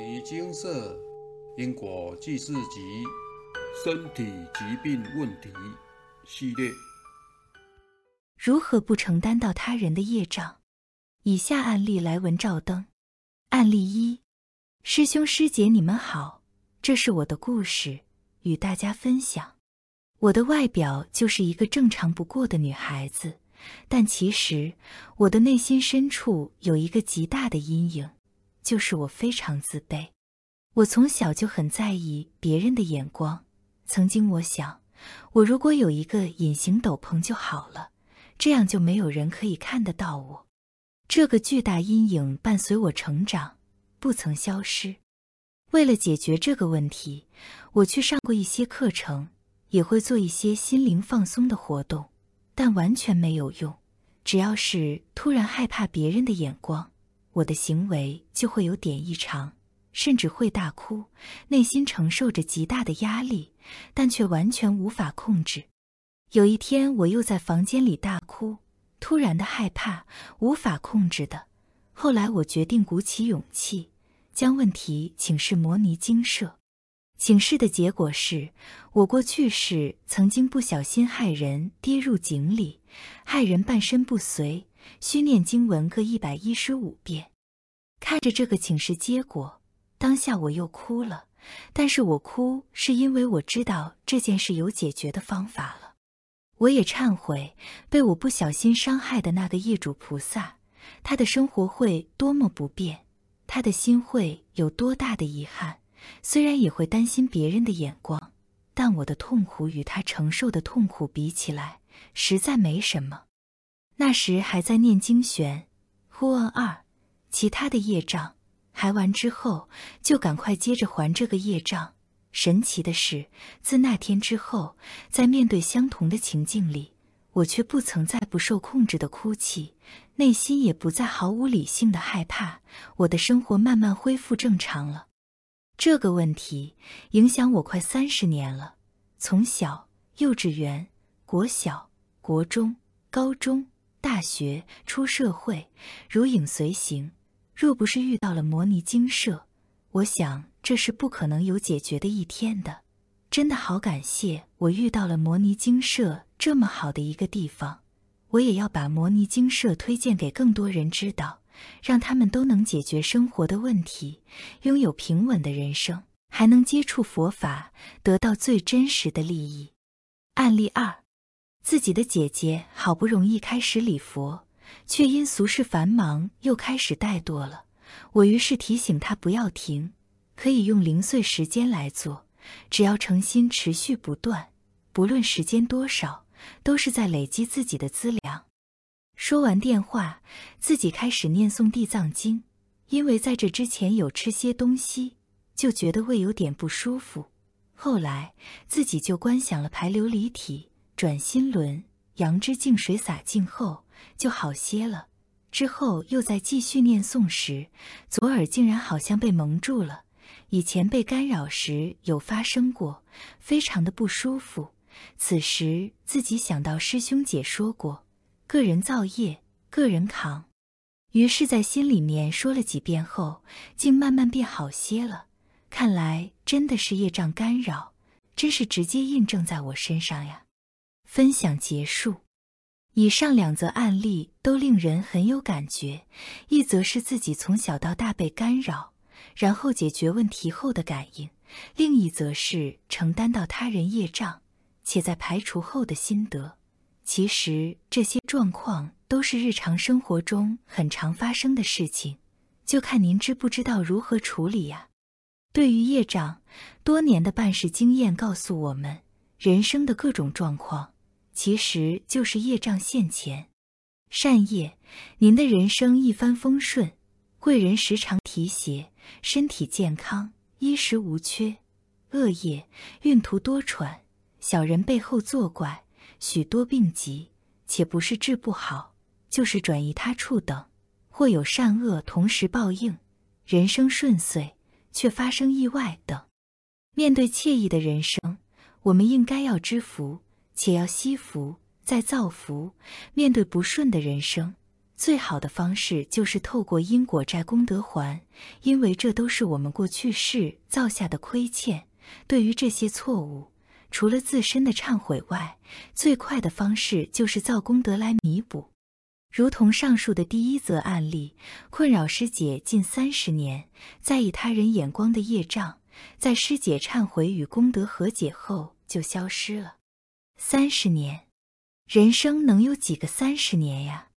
尼精舍因果记事集身体疾病问题系列。如何不承担到他人的业障？以下案例来文照灯。案例一：师兄师姐，你们好，这是我的故事，与大家分享。我的外表就是一个正常不过的女孩子，但其实我的内心深处有一个极大的阴影。就是我非常自卑，我从小就很在意别人的眼光。曾经我想，我如果有一个隐形斗篷就好了，这样就没有人可以看得到我。这个巨大阴影伴随我成长，不曾消失。为了解决这个问题，我去上过一些课程，也会做一些心灵放松的活动，但完全没有用。只要是突然害怕别人的眼光。我的行为就会有点异常，甚至会大哭，内心承受着极大的压力，但却完全无法控制。有一天，我又在房间里大哭，突然的害怕，无法控制的。后来，我决定鼓起勇气，将问题请示摩尼精舍。请示的结果是我过去时曾经不小心害人跌入井里，害人半身不遂。需念经文各一百一十五遍。看着这个请示结果，当下我又哭了。但是我哭是因为我知道这件事有解决的方法了。我也忏悔被我不小心伤害的那个业主菩萨，他的生活会多么不便，他的心会有多大的遗憾。虽然也会担心别人的眼光，但我的痛苦与他承受的痛苦比起来，实在没什么。那时还在念经玄，忽问二，其他的业障还完之后，就赶快接着还这个业障。神奇的是，自那天之后，在面对相同的情境里，我却不曾再不受控制的哭泣，内心也不再毫无理性的害怕，我的生活慢慢恢复正常了。这个问题影响我快三十年了，从小、幼稚园、国小、国中、高中。大学出社会，如影随形。若不是遇到了摩尼精舍，我想这是不可能有解决的一天的。真的好感谢我遇到了摩尼精舍这么好的一个地方。我也要把摩尼精舍推荐给更多人知道，让他们都能解决生活的问题，拥有平稳的人生，还能接触佛法，得到最真实的利益。案例二。自己的姐姐好不容易开始礼佛，却因俗事繁忙又开始怠惰了。我于是提醒她不要停，可以用零碎时间来做，只要诚心持续不断，不论时间多少，都是在累积自己的资粮。说完电话，自己开始念诵地藏经，因为在这之前有吃些东西，就觉得胃有点不舒服。后来自己就观想了排琉璃体。转心轮，阳之净水洒净后就好些了。之后又在继续念诵时，左耳竟然好像被蒙住了。以前被干扰时有发生过，非常的不舒服。此时自己想到师兄姐说过，个人造业，个人扛。于是，在心里面说了几遍后，竟慢慢变好些了。看来真的是业障干扰，真是直接印证在我身上呀。分享结束。以上两则案例都令人很有感觉，一则是自己从小到大被干扰，然后解决问题后的感应；另一则是承担到他人业障，且在排除后的心得。其实这些状况都是日常生活中很常发生的事情，就看您知不知道如何处理呀。对于业障，多年的办事经验告诉我们，人生的各种状况。其实就是业障现前，善业，您的人生一帆风顺，贵人时常提携，身体健康，衣食无缺；恶业，运途多舛，小人背后作怪，许多病疾，且不是治不好，就是转移他处等，或有善恶同时报应，人生顺遂却发生意外等。面对惬意的人生，我们应该要知福。且要惜福，再造福。面对不顺的人生，最好的方式就是透过因果债功德还，因为这都是我们过去世造下的亏欠。对于这些错误，除了自身的忏悔外，最快的方式就是造功德来弥补。如同上述的第一则案例，困扰师姐近三十年，在意他人眼光的业障，在师姐忏悔与功德和解后就消失了。三十年，人生能有几个三十年呀？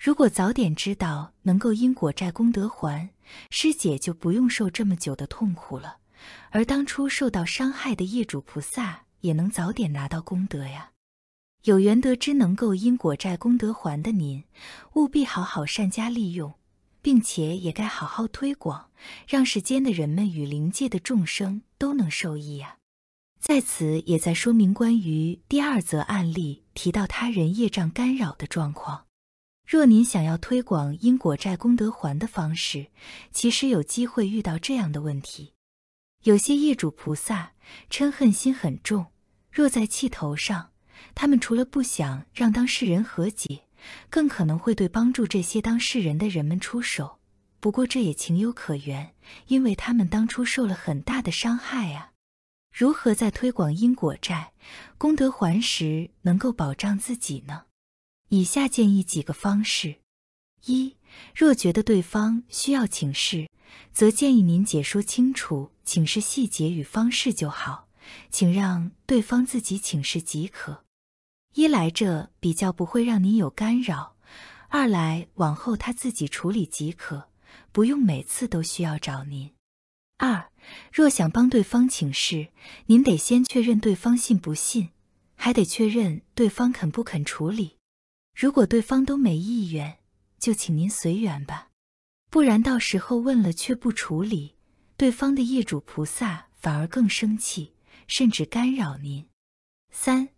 如果早点知道能够因果债功德还，师姐就不用受这么久的痛苦了，而当初受到伤害的业主菩萨也能早点拿到功德呀。有缘得知能够因果债功德还的您，务必好好善加利用，并且也该好好推广，让世间的人们与灵界的众生都能受益呀。在此也在说明关于第二则案例提到他人业障干扰的状况。若您想要推广因果债功德还的方式，其实有机会遇到这样的问题：有些业主菩萨嗔恨心很重，若在气头上。他们除了不想让当事人和解，更可能会对帮助这些当事人的人们出手。不过这也情有可原，因为他们当初受了很大的伤害啊。如何在推广因果债功德还时能够保障自己呢？以下建议几个方式：一、若觉得对方需要请示，则建议您解说清楚请示细节与方式就好，请让对方自己请示即可。一来这比较不会让您有干扰，二来往后他自己处理即可，不用每次都需要找您。二，若想帮对方请示，您得先确认对方信不信，还得确认对方肯不肯处理。如果对方都没意愿，就请您随缘吧，不然到时候问了却不处理，对方的业主菩萨反而更生气，甚至干扰您。三。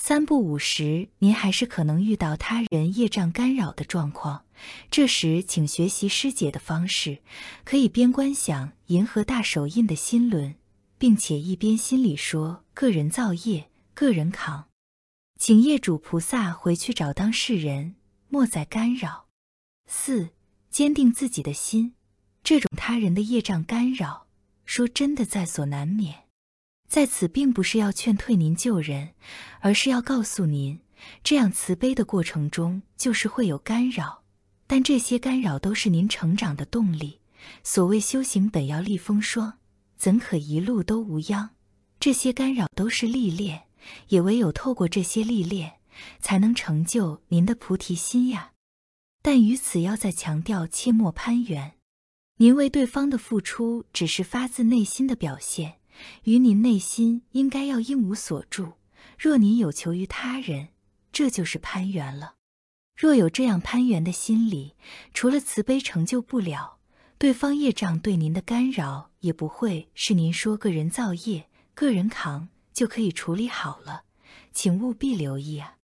三不五时，您还是可能遇到他人业障干扰的状况。这时，请学习师姐的方式，可以边观想银河大手印的心轮，并且一边心里说“个人造业，个人扛”，请业主菩萨回去找当事人，莫再干扰。四，坚定自己的心，这种他人的业障干扰，说真的在所难免。在此，并不是要劝退您救人，而是要告诉您，这样慈悲的过程中，就是会有干扰，但这些干扰都是您成长的动力。所谓修行本要历风霜，怎可一路都无恙？这些干扰都是历练，也唯有透过这些历练，才能成就您的菩提心呀。但于此要再强调，切莫攀缘。您为对方的付出，只是发自内心的表现。于您内心应该要应无所住。若您有求于他人，这就是攀缘了。若有这样攀缘的心理，除了慈悲成就不了，对方业障对您的干扰也不会是您说个人造业、个人扛就可以处理好了。请务必留意啊！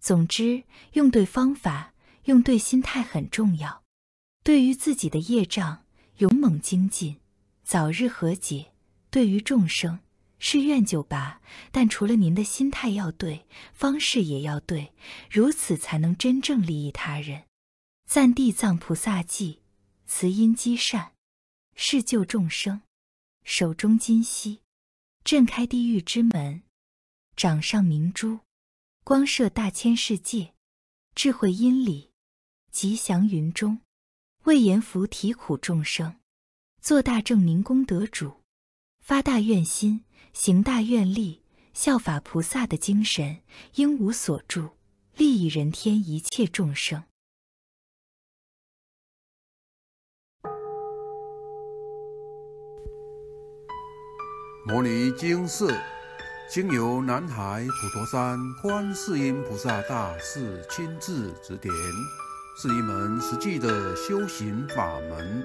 总之，用对方法，用对心态很重要。对于自己的业障，勇猛精进，早日和解。对于众生是愿就罢，但除了您的心态要对，方式也要对，如此才能真正利益他人。赞地藏菩萨记，慈音积善，是救众生。手中金锡，震开地狱之门；掌上明珠，光射大千世界。智慧音里，吉祥云中，为阎浮提苦众生，做大证明功德主。发大愿心，行大愿力，效法菩萨的精神，应无所住，利益人天一切众生。摩尼经释，经由南海普陀山观世音菩萨大士亲自指点，是一门实际的修行法门。